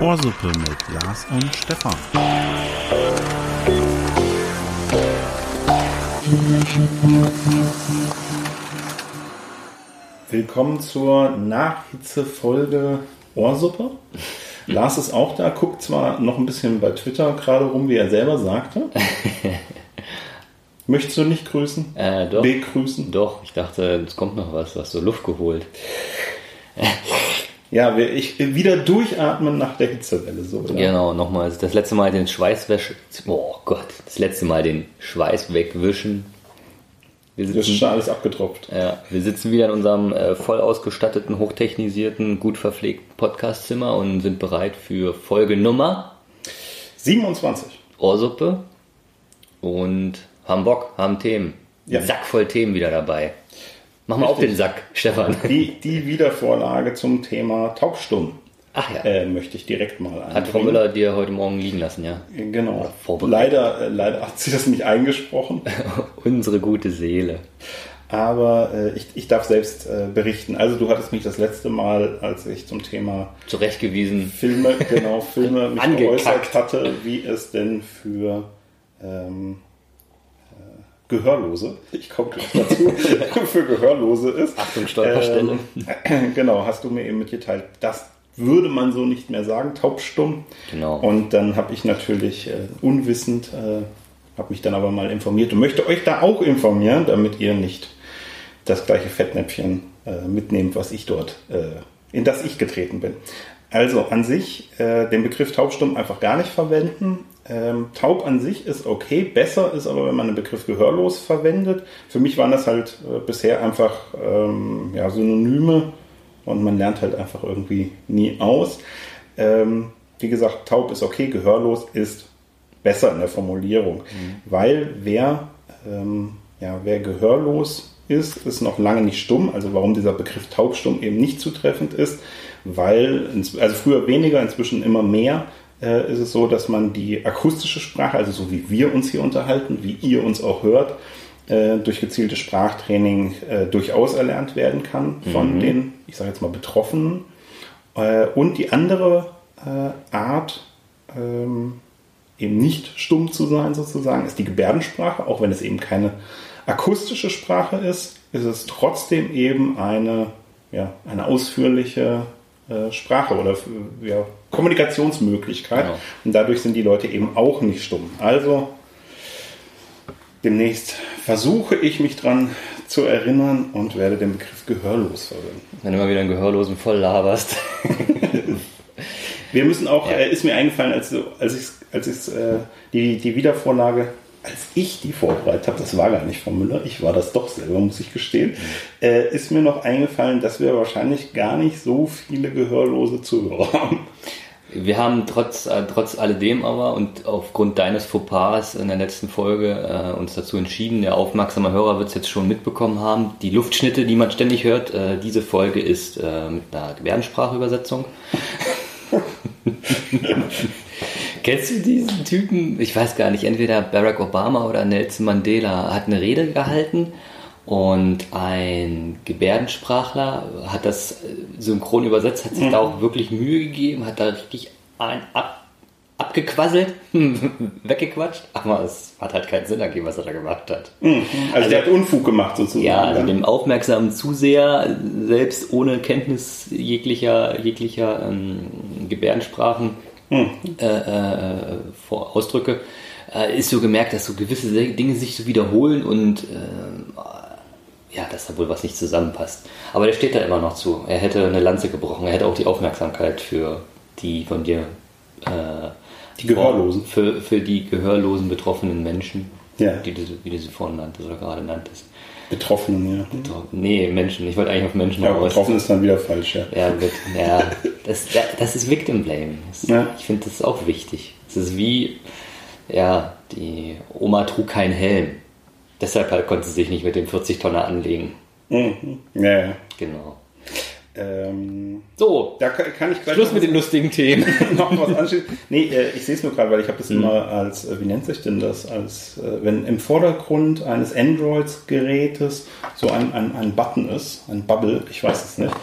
Ohrsuppe mit Lars und Stefan. Willkommen zur Nachhitzefolge Ohrsuppe. Lars ist auch da, guckt zwar noch ein bisschen bei Twitter gerade rum, wie er selber sagte. Möchtest du nicht grüßen? Äh, doch. Begrüßen? Doch, ich dachte, es kommt noch was, du hast so Luft geholt. Ja, ich wieder durchatmen nach der Hitzewelle. So, oder? Genau, nochmal das letzte Mal den Schweißwäsch... Oh Gott, das letzte Mal den Schweiß wegwischen. Wir Das ist sitzen, schon alles abgetropft. ja, wir sitzen wieder in unserem äh, voll ausgestatteten, hochtechnisierten, gut verpflegten Podcastzimmer und sind bereit für Folge Nummer 27. Ohrsuppe und haben Bock, haben Themen. Ja. Sack voll Themen wieder dabei. Mach mal auf den Sack, Stefan. Die, die Wiedervorlage zum Thema Taubstumm Ach ja. äh, möchte ich direkt mal einbringen. Hat Frau Müller dir heute Morgen liegen lassen, ja. Genau. Leider, äh, leider hat sie das nicht eingesprochen, Unsere gute Seele. aber äh, ich, ich darf selbst äh, berichten. Also du hattest mich das letzte Mal, als ich zum Thema Zurechtgewiesen. Filme, genau, Filme mich geäußert hatte, wie es denn für ähm, äh, Gehörlose, ich komme gleich dazu, für Gehörlose ist. Achtung, Stolperstelle. Ähm, genau, hast du mir eben mitgeteilt, das würde man so nicht mehr sagen, taubstumm. Genau. Und dann habe ich natürlich äh, unwissend, äh, habe mich dann aber mal informiert und möchte euch da auch informieren, damit ihr nicht das gleiche Fettnäpfchen äh, mitnehmt, was ich dort, äh, in das ich getreten bin. Also an sich äh, den Begriff taubstumm einfach gar nicht verwenden. Ähm, taub an sich ist okay, besser ist aber, wenn man den Begriff gehörlos verwendet. Für mich waren das halt äh, bisher einfach ähm, ja, Synonyme und man lernt halt einfach irgendwie nie aus. Ähm, wie gesagt, taub ist okay, gehörlos ist besser in der Formulierung, weil wer, ähm, ja, wer gehörlos ist, ist noch lange nicht stumm. Also warum dieser Begriff taubstumm eben nicht zutreffend ist, weil, also früher weniger, inzwischen immer mehr, äh, ist es so, dass man die akustische Sprache, also so wie wir uns hier unterhalten, wie ihr uns auch hört, äh, durch gezieltes Sprachtraining äh, durchaus erlernt werden kann von den, ich sage jetzt mal, Betroffenen. Äh, und die andere äh, Art, ähm, eben nicht stumm zu sein sozusagen, ist die Gebärdensprache. Auch wenn es eben keine akustische Sprache ist, ist es trotzdem eben eine, ja, eine ausführliche äh, Sprache oder ja, Kommunikationsmöglichkeit. Genau. Und dadurch sind die Leute eben auch nicht stumm. Also demnächst versuche ich mich dran zu erinnern und werde den Begriff gehörlos verwenden. Wenn du mal wieder einen Gehörlosen voll laberst. Wir müssen auch, Ja. äh, ist mir eingefallen, als, als ich, als ich äh, die, die Wiedervorlage, als ich die vorbereitet habe, das war gar nicht Frau Müller, ich war das doch selber, muss ich gestehen, äh, ist mir noch eingefallen, dass wir wahrscheinlich gar nicht so viele gehörlose Zuhörer haben. Wir haben trotz, äh, trotz alledem aber und aufgrund deines Fauxpas in der letzten Folge äh, uns dazu entschieden, der aufmerksame Hörer wird es jetzt schon mitbekommen haben, die Luftschnitte, die man ständig hört, äh, diese Folge ist äh, mit einer Gebärdensprachübersetzung. Kennst du diesen Typen? Ich weiß gar nicht, entweder Barack Obama oder Nelson Mandela hat eine Rede gehalten und ein Gebärdensprachler hat das äh, synchron übersetzt, hat sich da auch wirklich Mühe gegeben, hat da richtig ein ab, abgequasselt, weggequatscht, aber es hat halt keinen Sinn ergeben, was er da gemacht hat. Also, der hat Unfug gemacht sozusagen. Ja, also dem aufmerksamen Zuseher, selbst ohne Kenntnis jeglicher, jeglicher ähm, Gebärdensprachen, äh, äh, vor Ausdrücke, äh, ist so gemerkt, dass so gewisse Dinge sich so wiederholen und äh, ja, dass da wohl was nicht zusammenpasst. Aber der steht da immer noch zu. Er hätte eine Lanze gebrochen. Er hätte auch die Aufmerksamkeit für die von dir äh, Die Gehörlosen. Für, für die gehörlosen betroffenen Menschen, Ja. die du, wie du sie vorhin nanntest oder gerade nanntest. Betroffenen, ja. Nee, Menschen. Ich wollte eigentlich auf Menschen Ja, raus. betroffen ist dann wieder falsch, ja. Ja, wird, ja das, das ist Victim Blame. Das, Ja. Ich finde, das ist auch wichtig. Es ist wie, ja, die Oma trug keinen Helm. Deshalb halt konnte sie sich nicht mit dem 40-Tonner anlegen. Mhm. Ja, ja. Genau. Ähm, so, da kann, kann, ich gleich Schluss mit den lustigen Themen. noch was anschließen. Nee, äh, ich sehe es nur gerade, weil ich habe das mhm. immer als, äh, wie nennt sich denn das, als äh, wenn im Vordergrund eines Android-Gerätes so ein, ein, ein Button ist, ein Bubble, ich weiß es nicht.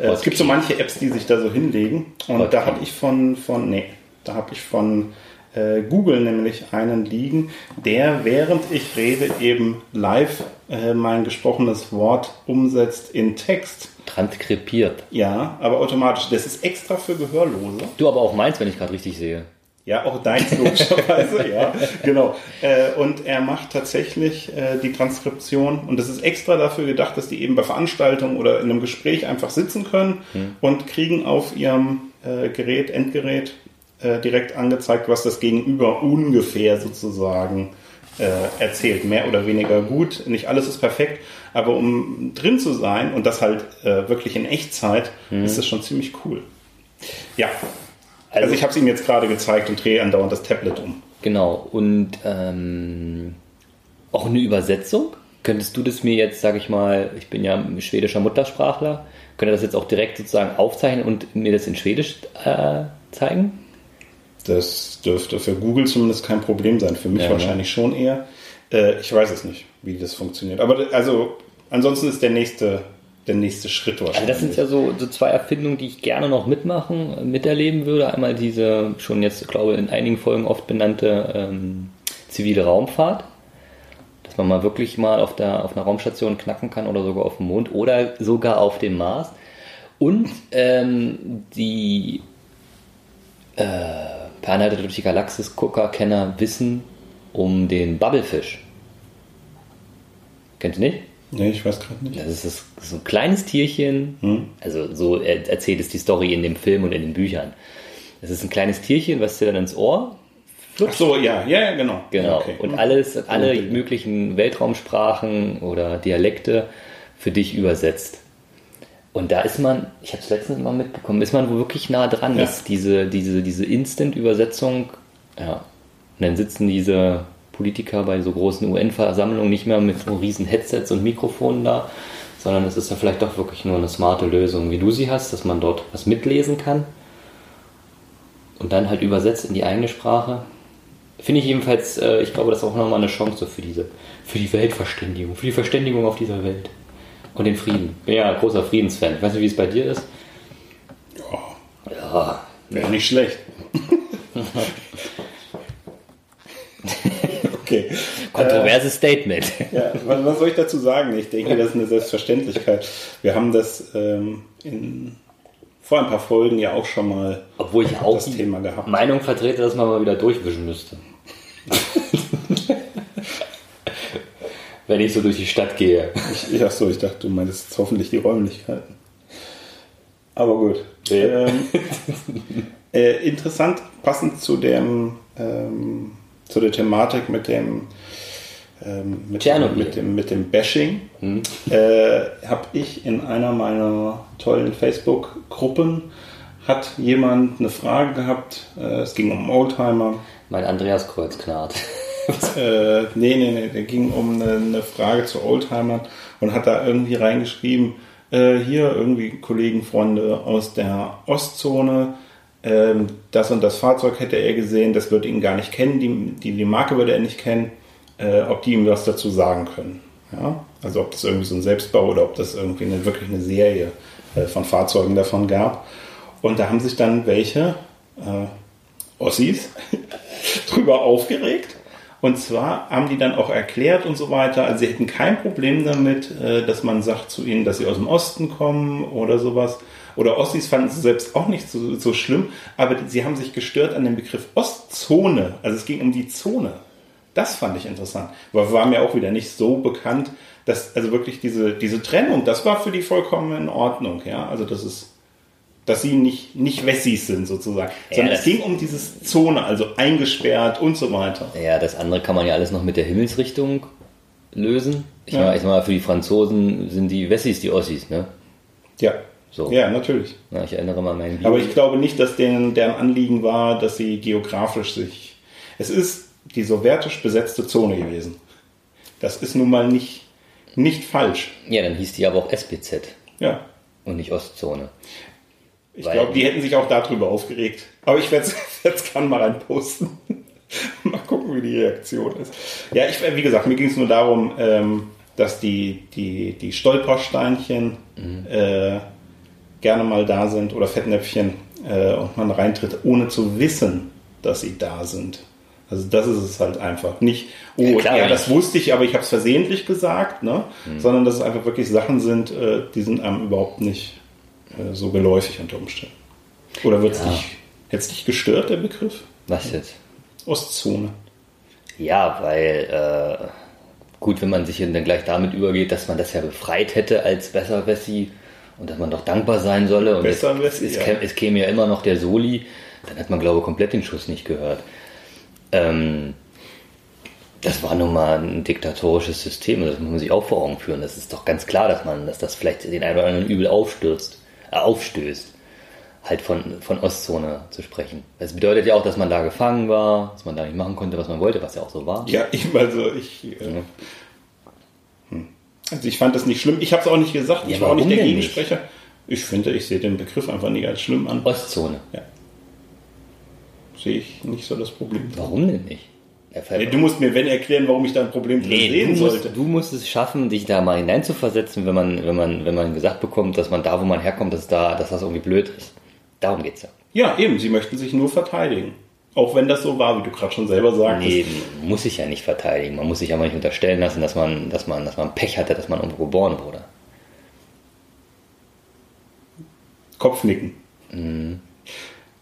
Äh, es gibt so manche Apps, die sich da so hinlegen. Und okay. da habe ich von, von, nee, da habe ich von äh, Google nämlich einen liegen, der während ich rede eben live äh, mein gesprochenes Wort umsetzt in Text. Transkribiert. Ja, aber automatisch. Das ist extra für Gehörlose. Du aber auch meins, wenn ich gerade richtig sehe. Ja, auch deins logischerweise, ja, genau. Äh, und er macht tatsächlich äh, die Transkription und das ist extra dafür gedacht, dass die eben bei Veranstaltungen oder in einem Gespräch einfach sitzen können hm. und kriegen auf ihrem äh, Gerät, Endgerät, äh, direkt angezeigt, was das Gegenüber ungefähr sozusagen äh, erzählt. Mehr oder weniger gut. Nicht alles ist perfekt, aber um drin zu sein und das halt äh, wirklich in Echtzeit, mhm. ist das schon ziemlich cool. Ja. Also, also ich habe es ihm jetzt gerade gezeigt und drehe andauernd das Tablet um. Genau. Und ähm, auch eine Übersetzung? Könntest du das mir jetzt, sage ich mal, ich bin ja schwedischer Muttersprachler, könnte das jetzt auch direkt sozusagen aufzeichnen und mir das in Schwedisch äh, zeigen? Das dürfte für Google zumindest kein Problem sein. Für mich ja, ne? wahrscheinlich ne? schon eher. Äh, ich weiß es nicht, wie das funktioniert. Aber also ansonsten ist der nächste, der nächste Schritt wahrscheinlich. Also das sind ja so, so zwei Erfindungen, die ich gerne noch mitmachen, miterleben würde. Einmal diese schon jetzt, glaube ich, in einigen Folgen oft benannte ähm, zivile Raumfahrt. Dass man mal wirklich mal auf, der, auf einer Raumstation knacken kann oder sogar auf dem Mond oder sogar auf dem Mars. Und ähm, die äh, Per Anhalter durch die Galaxis Gucker-Kenner wissen um den Bubblefish. Kennt ihr nicht? Nee, ich weiß gerade nicht. Das ist, das so ein kleines Tierchen. Hm? Also so erzählt es die Story in dem Film und in den Büchern. Es ist ein kleines Tierchen, was dir dann ins Ohr flutscht. Ach so, ja, ja, genau. Genau. Okay. Und alles, alle möglichen Weltraumsprachen oder Dialekte für dich übersetzt. Und da ist man, ich habe es letztens mal mitbekommen, ist man wo wirklich nah dran ja. ist, diese, diese, diese Instant-Übersetzung. Ja. Und dann sitzen diese Politiker bei so großen UN-Versammlungen nicht mehr mit so riesen Headsets und Mikrofonen da, sondern es ist ja vielleicht doch wirklich nur eine smarte Lösung, wie du sie hast, dass man dort was mitlesen kann und dann halt übersetzt in die eigene Sprache. Finde ich jedenfalls, äh, ich glaube, das ist auch nochmal eine Chance für diese, für die Weltverständigung, für die Verständigung auf dieser Welt. Und den Frieden. Bin ja ein großer Friedensfan. Ich weiß nicht, wie es bei dir ist. Ja. Ja. Wäre nicht schlecht. okay. Kontroverses äh, Statement. Ja, was, was, soll ich dazu sagen? Ich denke, das ist eine Selbstverständlichkeit. Wir haben das ähm, in, vor ein paar Folgen ja auch schon mal Obwohl ich auch das Thema gehabt. Meinung vertrete, dass man mal wieder durchwischen müsste. wenn ich so durch die Stadt gehe. Ich, ach so, ich dachte, du meinst hoffentlich die Räumlichkeiten. Aber gut. Ähm, äh, interessant, passend zu dem ähm, zu der Thematik mit dem ähm, mit, dem, mit, dem, mit dem Bashing hm. äh, habe ich in einer meiner tollen Facebook-Gruppen hat jemand eine Frage gehabt. Äh, es ging um Oldtimer. Mein Andreas Kreuzknart äh, nee, nee, nee, der ging um eine, eine, Frage zu Oldtimern und hat da irgendwie reingeschrieben, äh, hier irgendwie Kollegen, Freunde aus der Ostzone, äh, das und das Fahrzeug hätte er gesehen, das würde ihn gar nicht kennen, die, die, die Marke würde er nicht kennen, äh, ob die ihm was dazu sagen können. Ja? Also ob das irgendwie so ein Selbstbau oder ob das irgendwie eine, wirklich eine Serie äh, von Fahrzeugen davon gab. Und da haben sich dann welche äh, Ossis drüber aufgeregt und zwar haben die dann auch erklärt und so weiter, also sie hätten kein Problem damit, äh, dass man sagt zu ihnen, dass sie aus dem Osten kommen oder sowas. Oder Ossis fanden sie selbst auch nicht so, so schlimm, aber sie haben sich gestört an dem Begriff Ostzone. Also es ging um die Zone. Das fand ich interessant. Aber war mir auch wieder nicht so bekannt, dass also wirklich diese, diese Trennung, das war für die vollkommen in Ordnung. Ja, also das ist dass sie nicht, nicht Wessis sind sozusagen. Ja, Sondern es ging um dieses Zone, also eingesperrt und so weiter. Ja, das andere kann man ja alles noch mit der Himmelsrichtung lösen. Ich, ja. mal, ich mal, für die Franzosen sind die Wessis die Ossis, ne? Ja. So. Ja, natürlich. Ja, ich erinnere mal meinen Bio. Aber ich glaube nicht, dass deren, deren Anliegen war, dass sie geografisch sich. Es ist die sowjetisch besetzte Zone gewesen. Das ist nun mal nicht, nicht falsch. Ja, dann hieß die aber auch SBZ. Ja. Und nicht Ostzone. Ich glaube, die hätten sich auch darüber aufgeregt. Aber ich werde es jetzt gerne mal reinposten. mal gucken, wie die Reaktion ist. Ja, ich, wie gesagt, mir ging es nur darum, ähm, dass die, die, die Stolpersteinchen mhm. äh, gerne mal da sind oder Fettnäpfchen äh, und man reintritt, ohne zu wissen, dass sie da sind. Also das ist es halt einfach. Nicht, oh, ja, klar, ja das wusste ich, aber ich habe es versehentlich gesagt, ne? Mhm. sondern dass es einfach wirklich Sachen sind, äh, die sind einem überhaupt nicht so geläufig unter Umständen. Oder wird es ja. dich, jetzt dich gestört, der Begriff? Was jetzt? Ostzone. Ja, weil äh, gut, wenn man sich dann gleich damit übergeht, dass man das ja befreit hätte als Besserwessi und dass man doch dankbar sein solle und es, es, es, ja. käme, es, käme ja immer noch der Soli, dann hat man glaube ich komplett den Schuss nicht gehört. Ähm, das war nun mal ein diktatorisches System das muss man sich auch vor Augen führen. Das ist doch ganz klar, dass man, dass das vielleicht den einen oder anderen übel aufstürzt, äh, aufstößt, halt von, von Ostzone zu sprechen. Das bedeutet ja auch, dass man da gefangen war, dass man da nicht machen konnte, was man wollte, was ja auch so war. Ja, ich, also ich. Äh, ja. Hm. Also ich fand das nicht schlimm. Ich habe es auch nicht gesagt. Ja, ich war auch nicht der Gegensprecher. Nicht? Ich finde, ich sehe den Begriff einfach nicht als schlimm an. Ostzone. Ja. Sehe ich nicht so das Problem. Warum denn nicht? Nee, du musst mir, wenn erklären, warum ich da ein Problem nee, sehen du musst, sollte. Du musst es schaffen, dich da mal hineinzuversetzen, wenn man, wenn man, wenn man gesagt bekommt, dass man da, wo man herkommt, dass, da, dass das irgendwie blöd ist. Darum geht es ja. Ja, eben. Sie möchten sich nur verteidigen. Auch wenn das so war, wie du gerade schon selber sagtest. Nee, muss sich ja nicht verteidigen. Man muss sich aber nicht unterstellen lassen, dass man, dass man, dass man Pech hatte, dass man irgendwo geboren wurde. Kopfnicken. Mhm.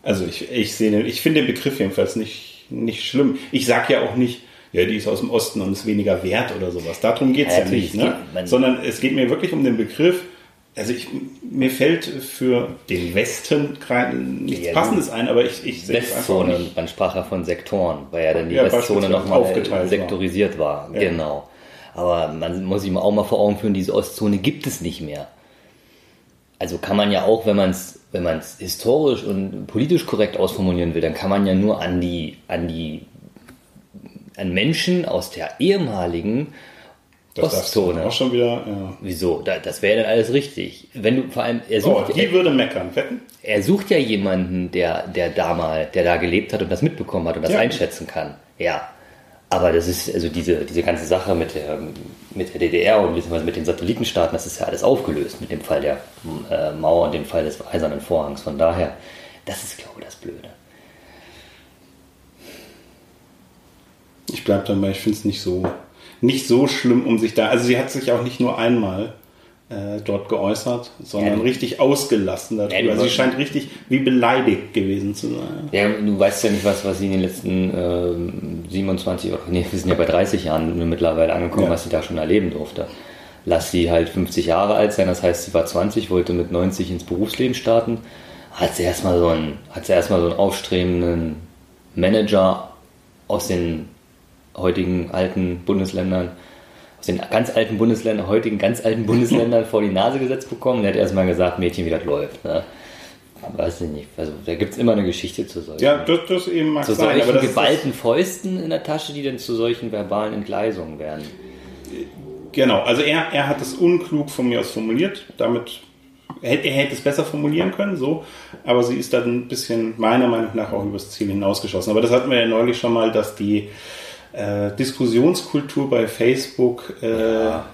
Also ich, ich sehe, ich finde den Begriff jedenfalls nicht, nicht schlimm. Ich sage ja auch nicht, ja, die ist aus dem Osten und ist weniger wert oder sowas. Darum geht's ja, ja nicht. Ne? Sondern es geht mir wirklich um den Begriff, also ich, mir fällt für den Westen nichts ja, Passendes ein, aber ich, ich sehe Westzone, man sprach ja von Sektoren, weil ja dann die ja, Westzone nochmal sektorisiert war. war. Ja. Genau. Aber man muss sich auch mal vor Augen führen, diese Ostzone gibt es nicht mehr. Also kann man ja auch, wenn man es wenn man historisch und politisch korrekt ausformulieren will, dann kann man ja nur an die, an die, an Menschen aus der ehemaligen das Ostzone. Auch schon wieder, ja. Wieso? das wäre dann alles richtig. Wenn du vor allem, er sucht, oh, die er, würde meckern, wetten? Er sucht ja jemanden, der, der da mal, der da gelebt hat und das mitbekommen hat und das ja. einschätzen kann. Ja. Aber das ist, also diese, diese ganze Sache mit der, mit der DDR und mit den Satellitenstaaten, das ist ja alles aufgelöst mit dem Fall der äh, Mauer und dem Fall des Eisernen Vorhangs. Von daher, das ist, glaube ich, das Blöde. Ich bleibe dabei, ich finde es nicht so nicht so schlimm um sich da. Also sie hat sich auch nicht nur einmal äh, dort geäußert, sondern ja, richtig ausgelassen darüber. Ja, also sie scheint richtig wie beleidigt gewesen zu sein. Ja, du weißt ja nicht, was, was sie in den letzten äh, 27, oder nee, wir sind ja bei 30 Jahren mittlerweile angekommen, ja. was sie da schon erleben durfte. Lass sie halt 50 Jahre alt sein, das heißt, sie war 20, wollte mit 90 ins Berufsleben starten. Hat sie erstmal so einen, hat sie erstmal so einen aufstrebenden Manager aus den heutigen alten Bundesländern, aus den ganz alten Bundesländern, heutigen ganz alten Bundesländern vor die Nase gesetzt bekommen. Der hat erstmal gesagt, Mädchen, wie das läuft. Ne? Weiß ich nicht. Also da gibt es immer eine Geschichte zu solchen. Ja, das, das eben mag zu sein. Zu solchen geballten Fäusten in der Tasche, die dann zu solchen verbalen Entgleisungen werden. Genau, also er, er hat es unklug von mir aus formuliert. Damit er hätte es besser formulieren können, so, aber sie ist dann ein bisschen meiner Meinung nach auch übers Ziel hinausgeschossen. Aber das hatten wir ja neulich schon mal, dass die äh, Diskussionskultur bei Facebook äh, ja.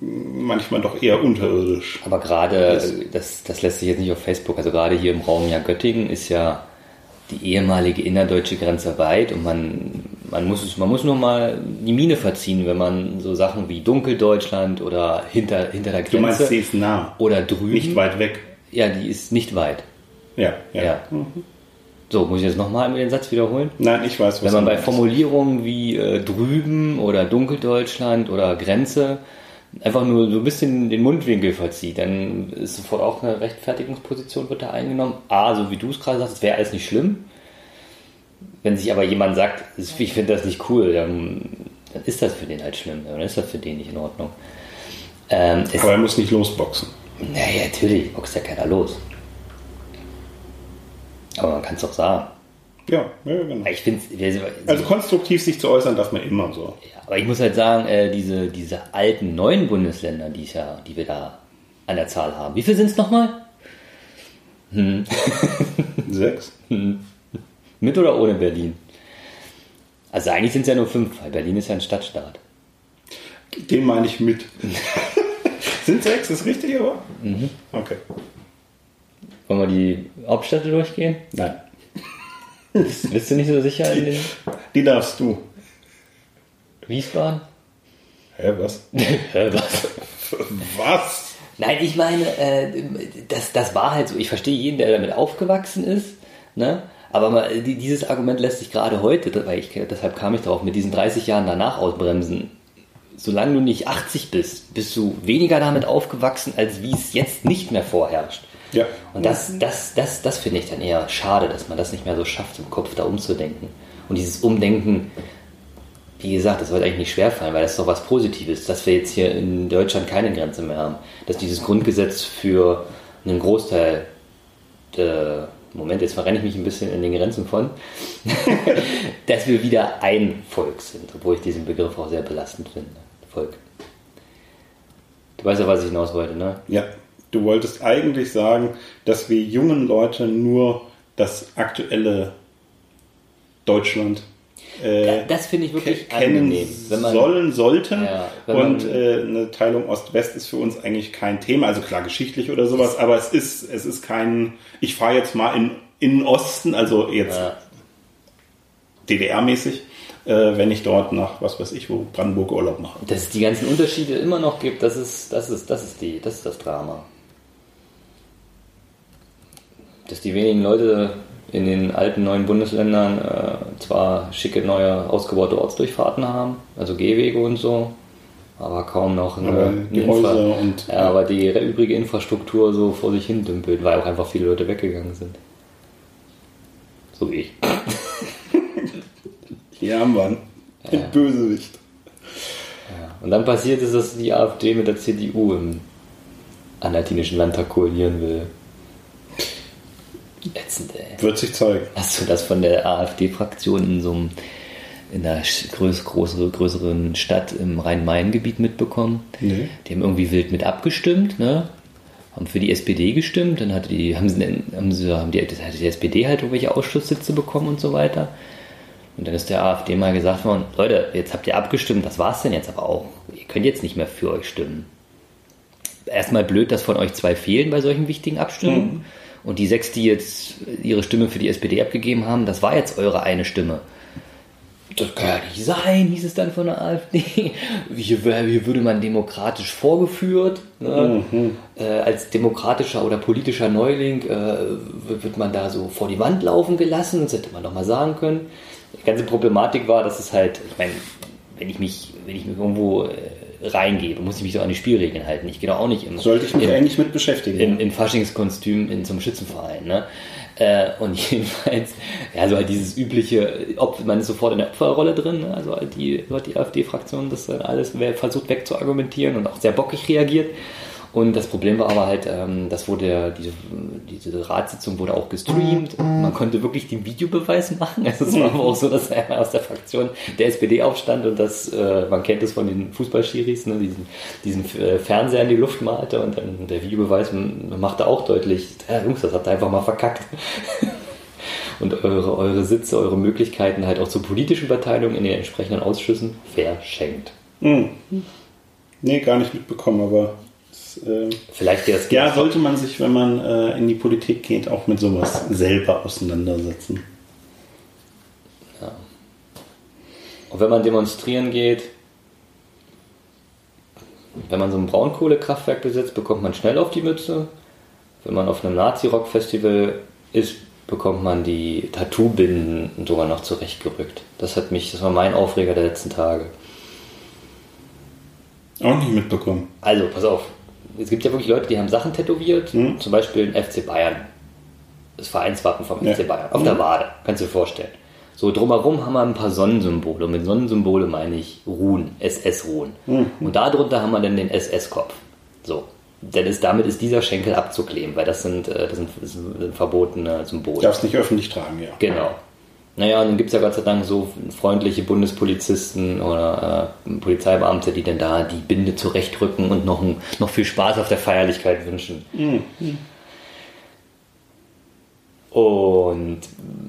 manchmal doch eher unterirdisch. Aber gerade, das, das lässt sich jetzt nicht auf Facebook, also gerade hier im Raum ja Göttingen ist ja die ehemalige innerdeutsche Grenze weit und man, man, muss, man muss nur mal die Mine verziehen, wenn man so Sachen wie Dunkeldeutschland oder hinter, hinter der Grenze. Du meinst, sie ist nah. Oder drüben. Nicht weit weg. Ja, die ist nicht weit. Ja, ja. ja. Mhm. So, muss ich jetzt nochmal den Satz wiederholen? Nein, ich weiß, was Wenn man bei Formulierungen wie äh, drüben oder Dunkeldeutschland oder Grenze einfach nur so ein bisschen den Mundwinkel verzieht, dann ist sofort auch eine Rechtfertigungsposition wird da eingenommen. A, so wie du es gerade sagst, es wäre alles nicht schlimm. Wenn sich aber jemand sagt, ich finde das nicht cool, dann, dann, ist das für den halt schlimm. Dann ist das für den nicht in Ordnung. Ähm, aber er muss nicht losboxen. Naja, natürlich, boxt ja keiner los. Aber man kann es doch sagen. Ja, ja genau. Ich finde Also konstruktiv sich zu äußern darf man immer so. Ja, aber ich muss halt sagen, äh, diese, diese alten neuen Bundesländer, die, ja, die wir da an der Zahl haben. Wie viel sind es nochmal? Hm. Sechs? Hm. Mit oder ohne Berlin? Also eigentlich sind es ja nur fünf, weil Berlin ist ja ein Stadtstaat. Den meine ich mit. sind sechs, ist richtig, aber? Mhm. Okay. Wollen wir die Hauptstädte durchgehen? Nein. Bist, du nicht so sicher in den. Die darfst du. Wiesbaden? Hä, was? Hä, was? was? Nein, ich meine, äh, das, das war halt so. Ich verstehe jeden, der damit aufgewachsen ist. Ne? Aber mal, dieses Argument lässt sich gerade heute, weil ich, deshalb kam ich drauf, mit diesen 30 Jahren danach ausbremsen. Solange du nicht 80 bist, bist du weniger damit aufgewachsen, als wie es jetzt nicht mehr vorherrscht. Ja. Und das, das, das, das finde ich dann eher schade, dass man das nicht mehr so schafft, im Kopf da umzudenken. Und dieses Umdenken, wie gesagt, das wird eigentlich nicht schwerfallen, weil das ist doch was Positives, dass wir jetzt hier in Deutschland keine Grenze mehr haben. Dass dieses Grundgesetz für einen Großteil der Moment, jetzt verrenne ich mich ein bisschen in den Grenzen von, dass wir wieder ein Volk sind, obwohl ich diesen Begriff auch sehr belastend finde. Volk. Du weißt ja, was ich hinaus wollte, ne? Ja. Du wolltest eigentlich sagen, dass wir jungen Leute nur das aktuelle Deutschland äh, das finde ich wirklich kennen angenehm. Wenn man, sollen, sollten. Ja, und äh, eine Teilung Ost-West ist für uns eigentlich kein Thema. Also klar, geschichtlich oder sowas, aber es ist, es ist kein, ich fahre jetzt mal in, in den Osten, also jetzt ja. DDR-mäßig, äh, wenn ich dort nach, was weiß ich, wo Brandenburg Urlaub mache. Dass es die ganzen Unterschiede immer noch gibt, das ist, das ist, das ist, die, das, ist das Drama. Dass die wenigen Leute in den alten neuen Bundesländern äh, zwar schicke neue ausgebaute Ortsdurchfahrten haben, also Gehwege und so, aber kaum noch eine, aber die eine Infra und, ja, aber die übrige Infrastruktur so vor sich hin dümpelt, weil auch einfach viele Leute weggegangen sind. So wie ich. ja, Mann. Ja. Bösewicht. Ja. Und dann passiert es, dass die AfD mit der CDU im Anhaltinischen Landtag koalieren will. Ätzend, ey. Wird sich zeigen. Hast du das von der AfD-Fraktion in so einem in einer größ, größere, größeren Stadt im Rhein-Main-Gebiet mitbekommen? Nee. Die haben irgendwie wild mit abgestimmt, ne? Haben für die SPD gestimmt, dann hatte die, haben sie, haben sie, haben die, hatte die SPD halt irgendwelche Ausschusssitze bekommen und so weiter. Und dann ist der AfD mal gesagt worden, Leute, jetzt habt ihr abgestimmt, das war's denn jetzt aber auch. Ihr könnt jetzt nicht mehr für euch stimmen. Erstmal blöd, dass von euch zwei fehlen bei solchen wichtigen Abstimmungen. Mhm. Und die sechs, die jetzt ihre Stimme für die SPD abgegeben haben, das war jetzt eure eine Stimme. Das kann ja nicht sein, hieß es dann von der AfD. Hier, hier würde man demokratisch vorgeführt. Ne? Mhm. Äh, als demokratischer oder politischer Neuling äh, wird man da so vor die Wand laufen gelassen. Das hätte man doch mal sagen können. Die ganze Problematik war, dass es halt, ich meine, wenn ich mich, wenn ich mich irgendwo äh, reingebe, muss ich mich so an die Spielregeln halten. Ich gehe doch auch nicht im. Sollte ich mich im, eigentlich mit beschäftigen. Im, im Faschingskostüm in zum Schützenverein. Ne? Äh, und jedenfalls, ja, so halt dieses übliche, ob man ist sofort in der Opferrolle drin, ne? also halt die, die AfD-Fraktion das dann alles versucht wegzuargumentieren und auch sehr bockig reagiert. Und das Problem war aber halt, ähm, das wurde, diese, diese Ratssitzung wurde auch gestreamt. Man konnte wirklich den Videobeweis machen. Also es war aber auch so, dass er aus der Fraktion der SPD aufstand und das, äh, man kennt es von den Fußballschiris, ne, diesen, diesen äh, Fernseher in die Luft malte und dann der Videobeweis machte auch deutlich, ja, Jungs, das habt ihr einfach mal verkackt. und eure, eure Sitze, eure Möglichkeiten halt auch zur politischen Beteiligung in den entsprechenden Ausschüssen verschenkt. Mhm. Nee, gar nicht mitbekommen, aber äh, Vielleicht jetzt. Ja, sollte man sich, wenn man äh, in die Politik geht, auch mit sowas selber auseinandersetzen. Ja. Und wenn man demonstrieren geht, wenn man so ein Braunkohlekraftwerk besitzt, bekommt man schnell auf die Mütze. Wenn man auf einem Nazi-Rock-Festival ist, bekommt man die Tattoo-Binden sogar noch zurechtgerückt. Das hat mich, das war mein Aufreger der letzten Tage. Auch nicht mitbekommen. Also, pass auf es gibt ja wirklich Leute, die haben Sachen tätowiert, mhm. zum Beispiel ein FC Bayern. Das Vereinswappen vom ja. FC Bayern. Auf mhm. der Wade, kannst du dir vorstellen. So drumherum haben wir ein paar Sonnensymbole. Und mit Sonnensymbole meine ich Ruhen, SS-Ruhen. Mhm. Und darunter haben wir dann den SS-Kopf. So. Denn ist, damit ist dieser Schenkel abzukleben, weil das sind, äh, das sind, das sind verbotene Symbole. Darfst nicht öffentlich tragen, ja. Genau. Naja, und dann gibt es ja Gott sei Dank so freundliche Bundespolizisten oder äh, Polizeibeamte, die dann da die Binde zurechtrücken und noch, ein, noch viel Spaß auf der Feierlichkeit wünschen. Mhm. Und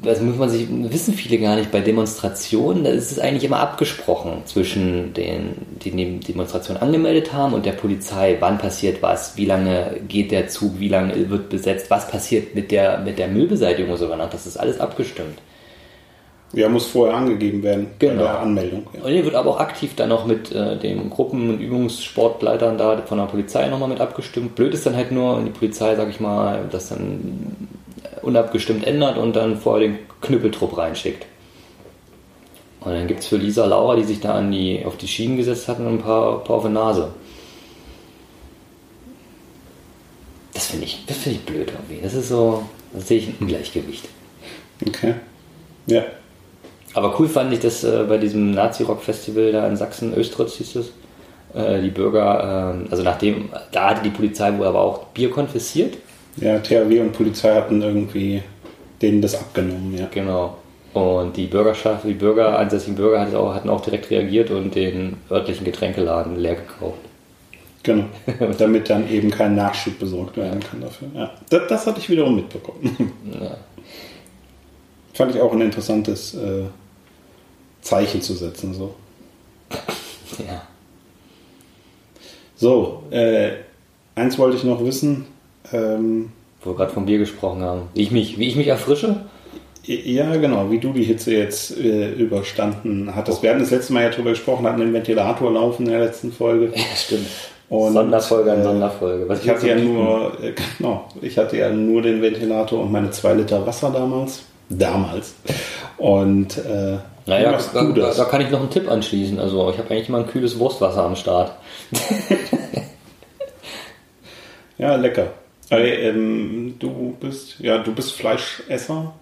das muss man sich, wissen viele gar nicht, bei Demonstrationen, da ist es eigentlich immer abgesprochen zwischen den, die die Demonstration angemeldet haben und der Polizei, wann passiert was, wie lange geht der Zug, wie lange wird besetzt, was passiert mit der, mit der Müllbeseitigung und so weiter. Das ist alles abgestimmt. Ja, muss vorher angegeben werden genau. bei der Anmeldung. Ja. Und hier wird aber auch aktiv dann noch mit äh, den Gruppen- und Übungssportleitern da von der Polizei nochmal mit abgestimmt. Blöd ist dann halt nur, die Polizei, sag ich mal, das dann unabgestimmt ändert und dann vorher den Knüppeltrupp reinschickt. Und dann gibt es für Lisa Laura, die sich da an die, auf die Schienen gesetzt hatten, ein paar, paar auf die Nase. Das finde ich, find ich blöd irgendwie. Das ist so, da sehe ich ein Ungleichgewicht. Okay. Ja. Aber cool fand ich, dass äh, bei diesem Nazi-Rock-Festival da in Sachsen, Östritz hieß es, äh, die Bürger, äh, also nachdem, da hatte die Polizei wohl aber auch Bier konfisziert ja, THW und Polizei hatten irgendwie denen das abgenommen, ja. Genau. Und die Bürgerschaft, die Bürger, ansässigen Bürger hatten auch, hatten auch direkt reagiert und den örtlichen Getränkeladen leer gekauft. Genau. Damit dann eben kein Nachschub besorgt werden kann dafür. Ja. Das, das hatte ich wiederum mitbekommen. Ja. Fand ich auch ein interessantes äh, Zeichen zu setzen. So. Ja. So, äh, eins wollte ich noch wissen. Ähm, Wo wir gerade vom Bier gesprochen haben. Wie ich mich, wie ich mich erfrische? Ja, genau, wie du die Hitze jetzt äh, überstanden hattest. Wir hatten das letzte Mal ja drüber gesprochen, hatten den Ventilator laufen in der letzten Folge. Ja, stimmt. Und, Sonderfolge an äh, Sonderfolge. Was ich hatte ja nur, äh, genau, ich hatte ja nur den Ventilator und meine zwei Liter Wasser damals. Damals. Und naja, da, da, da, kann ich noch einen Tipp anschließen. Also ich habe eigentlich mal ein kühles Wurstwasser am Start. ja, lecker. Äh, ähm, du bist, ja, du bist Fleischesser.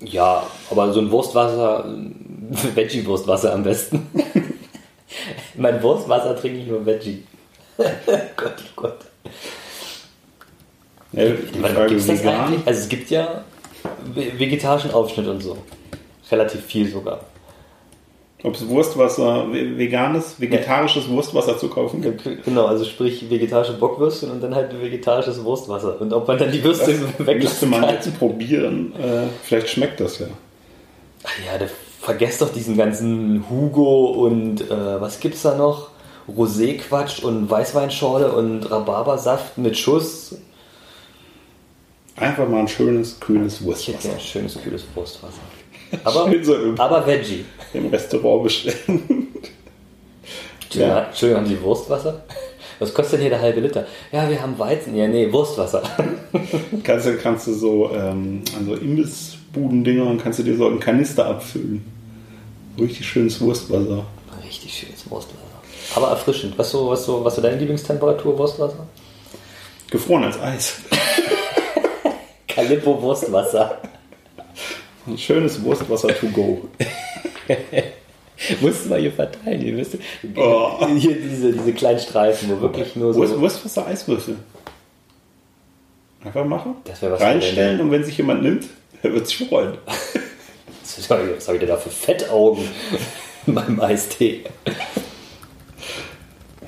Ja, aber so ein Wurstwasser, Veggie-Wurstwasser am besten. mein Wurstwasser trinke ich nur Veggie. Gott, oh Gott. Ja, Gibt's das eigentlich? Also es gibt ja vegetarischen Aufschnitt und so. Relativ viel sogar. Ob es Wurstwasser, veganes, vegetarisches Wurstwasser zu kaufen gibt. Genau, also sprich vegetarische Bockwürste und dann halt vegetarisches Wurstwasser. Und ob man dann die Würste weglassen Müsste man jetzt probieren. Äh, vielleicht schmeckt das ja. Ach ja, da, vergesst doch diesen ganzen Hugo und äh, was gibt's da noch? Rosé-Quatsch und Weißweinschorle und Rhabarbersaft mit Schuss. Einfach mal ein schönes, kühles Wurstwasser. Ich hätte ein schönes, kühles Wurstwasser. Aber, so aber Veggie. Im Restaurant bestellen. Ja. Entschuldigung, haben Sie Wurstwasser? Was kostet denn hier der halbe Liter? Ja, wir haben Weizen. Ja, nee, Wurstwasser. kannst, du, kannst du so ähm, an so Imbissbuden-Dinger und kannst du dir so einen Kanister abfüllen. Richtig schönes Wurstwasser. Richtig schönes Wurstwasser. Aber erfrischend. Was so, was so, was so deine Lieblingstemperatur Wurstwasser? Gefroren als Eis. Calippo Wurstwasser. Ein schönes Wurstwasser to go. Musst du mal hier verteilen. Hier, du, oh. hier diese, diese kleinen Streifen, wo wirklich nur so. Wurst, Wurstwasser Eiswürfel. Einfach machen. Das was Reinstellen und wenn sich jemand nimmt, er wird sich freuen. Was habe ich denn da für Fettaugen beim Eistee?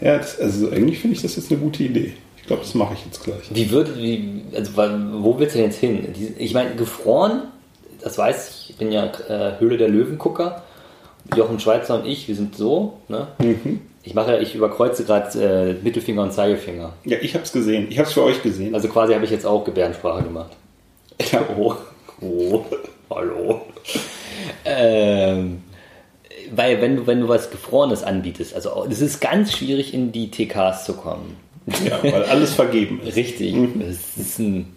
Ja, das, also eigentlich finde ich das jetzt eine gute Idee. Ich glaube, das mache ich jetzt gleich. Wie würde, wie, also wo willst du denn jetzt hin? Ich meine, gefroren das weiß ich, ich bin ja äh, Höhle der Löwengucker. Jochen Schweizer und ich, wir sind so. Ne? Mhm. Ich mache, ich überkreuze gerade äh, Mittelfinger und Zeigefinger. Ja, ich habe es gesehen. Ich habe es für euch gesehen. Also quasi habe ich jetzt auch Gebärdensprache gemacht. Ja. Oh, oh, hallo. ähm, weil wenn du, wenn du was Gefrorenes anbietest, also es ist ganz schwierig in die TKs zu kommen. Ja, weil alles vergeben ist. Richtig. Mhm. Es ist ein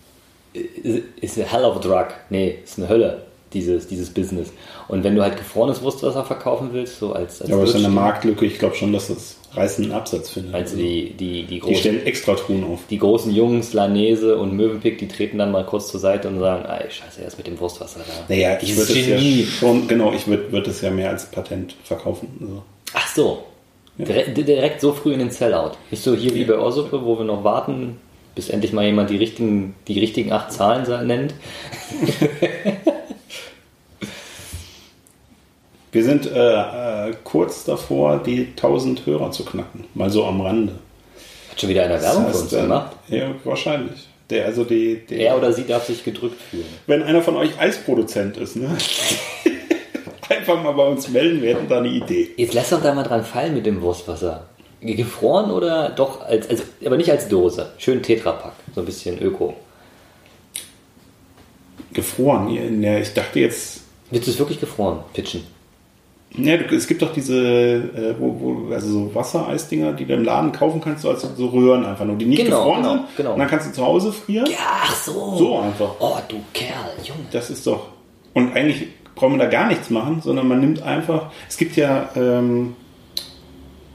ist eine hell of a drug. Nee, ist eine Hölle, dieses, dieses Business. Und wenn du halt gefrorenes Wurstwasser verkaufen willst, so als. als ja, aber es ist eine Marktlücke. Ich glaube schon, dass das reißenden Absatz findet. Also die, die, die, großen, die stellen extra Truhen auf. Die großen Jungs, Lanese und Möwenpick, die treten dann mal kurz zur Seite und sagen, ey, scheiße, erst mit dem Wurstwasser da. Naja, ich würde es ja schon, genau, ich würde würd es ja mehr als Patent verkaufen. Also. Ach so. Ja. Direkt, direkt, so früh in den Sellout. Nicht so hier wie bei Orsuppe, wo wir noch warten, bis endlich mal jemand die richtigen, die richtigen acht Zahlen nennt. Wir sind äh, äh, kurz davor, die 1000 Hörer zu knacken. Mal so am Rande. Hat schon wieder eine Werbung Das für uns heißt, äh, gemacht? Ja, wahrscheinlich. Der, also die, der, Er oder sie darf sich gedrückt fühlen. wenn einer von euch Eisproduzent ist, ne? einfach mal bei uns melden, wir hätten da eine Idee. Jetzt lass doch da mal dran fallen mit dem Wurstwasser. Gefroren oder doch als, also, aber nicht als Dose. Schön Tetrapack. So ein bisschen Öko. Gefroren. Ja, ich dachte jetzt, Willst du es wirklich gefroren pitchen? ja, es gibt doch diese, äh, wo, wo, also so Wassereisdinger, die du im Laden kaufen kannst, so als so Röhren einfach nur, die nicht Genau, gefroren genau, sind. genau. Und dann kannst du zu Hause frieren. Ja, ach so. So einfach. Oh, du Kerl, Junge. Das ist doch. Und eigentlich braucht man da gar nichts machen, sondern man nimmt einfach. Es gibt ja ähm,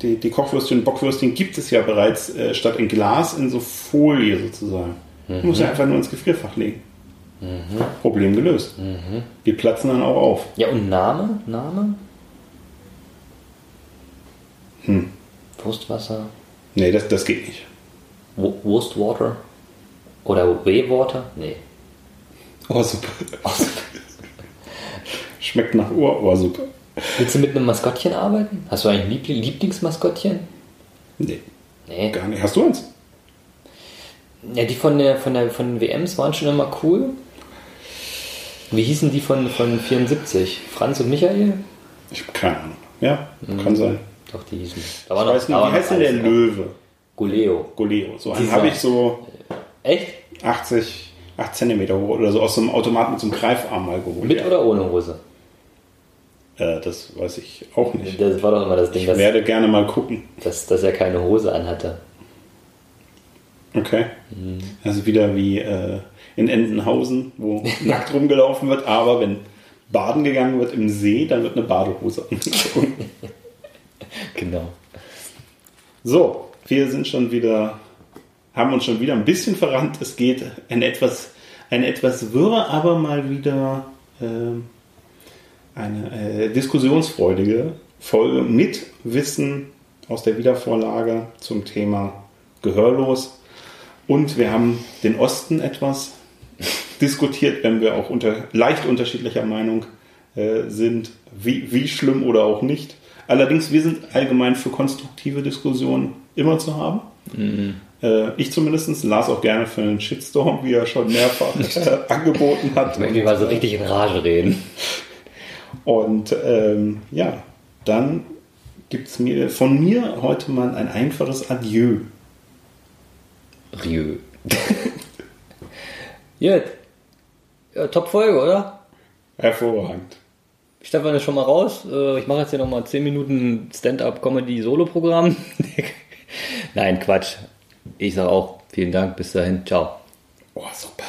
die, die Kochwürstchen und Bockwürstchen gibt es ja bereits äh, statt in Glas in so Folie sozusagen. Du musst ja einfach nur ins Gefrierfach legen. Problem gelöst. Die platzen dann auch auf. Ja, und Name? Name? Hm. Wurstwasser? Nee, das, das geht nicht. Wu- Wurstwater? Oder Wehwater? Nee. Ohrsuppe. Schmeckt nach Ohr Ohrsuppe. Willst du mit einem Maskottchen arbeiten? Hast du eigentlich ein Liebling Lieblingsmaskottchen? Nee, Nee. gar nicht. Hast du eins? Ja, die von, der, von, der, von den WMs waren schon immer cool. Wie hießen die von, von 74? Franz und Michael? Ich habe keine Ahnung. Ja, kann sein. Doch, die hießen. Da Ich war noch, weiß war wie noch heißt denn der? Löwe? Guleo. Goleo. So einen habe ich so Echt? 80, 8 cm hoch oder so aus so einem Automaten mit so einem Greifarm mal geholt. Mit ja. oder ohne Hose? Äh, das weiß ich auch nicht. Das war doch immer das Ding, Ich werde gerne mal gucken. dass, dass er keine Hose anhatte. Okay. Mhm. Also wieder wie äh, in Entenhausen, wo nackt rumgelaufen wird, aber wenn baden gegangen wird im See, dann wird eine Badehose angezogen. Genau. So, wir sind schon wieder, haben uns schon wieder ein bisschen verrannt. Es geht ein etwas, eine etwas wirre, aber mal wieder ähm, eine äh, diskussionsfreudige Folge mit Wissen aus der Wiedervorlage zum Thema Gehörlos. Und wir haben den Osten etwas diskutiert, wenn wir auch unter leicht unterschiedlicher Meinung äh, sind, wie, wie schlimm oder auch nicht. Allerdings, wir sind allgemein für konstruktive Diskussionen immer zu haben. Äh, ich zumindest, Lars auch gerne für einen Shitstorm, wie er schon mehrfach äh, angeboten hat. Irgendwie mal so richtig in Rage reden. Und ähm, ja, dann gibt es mir von mir heute mal ein einfaches Adieu. Rieu. Gut. Ja, Top-Folge, oder? Hervorragend. Stefan ist schon mal raus. Äh, Ich mache jetzt hier nochmal 10 Minuten Stand-up-Comedy-Solo-Programm. Nein, Quatsch. Ich sage auch vielen Dank. Bis dahin. Ciao. Oh, super.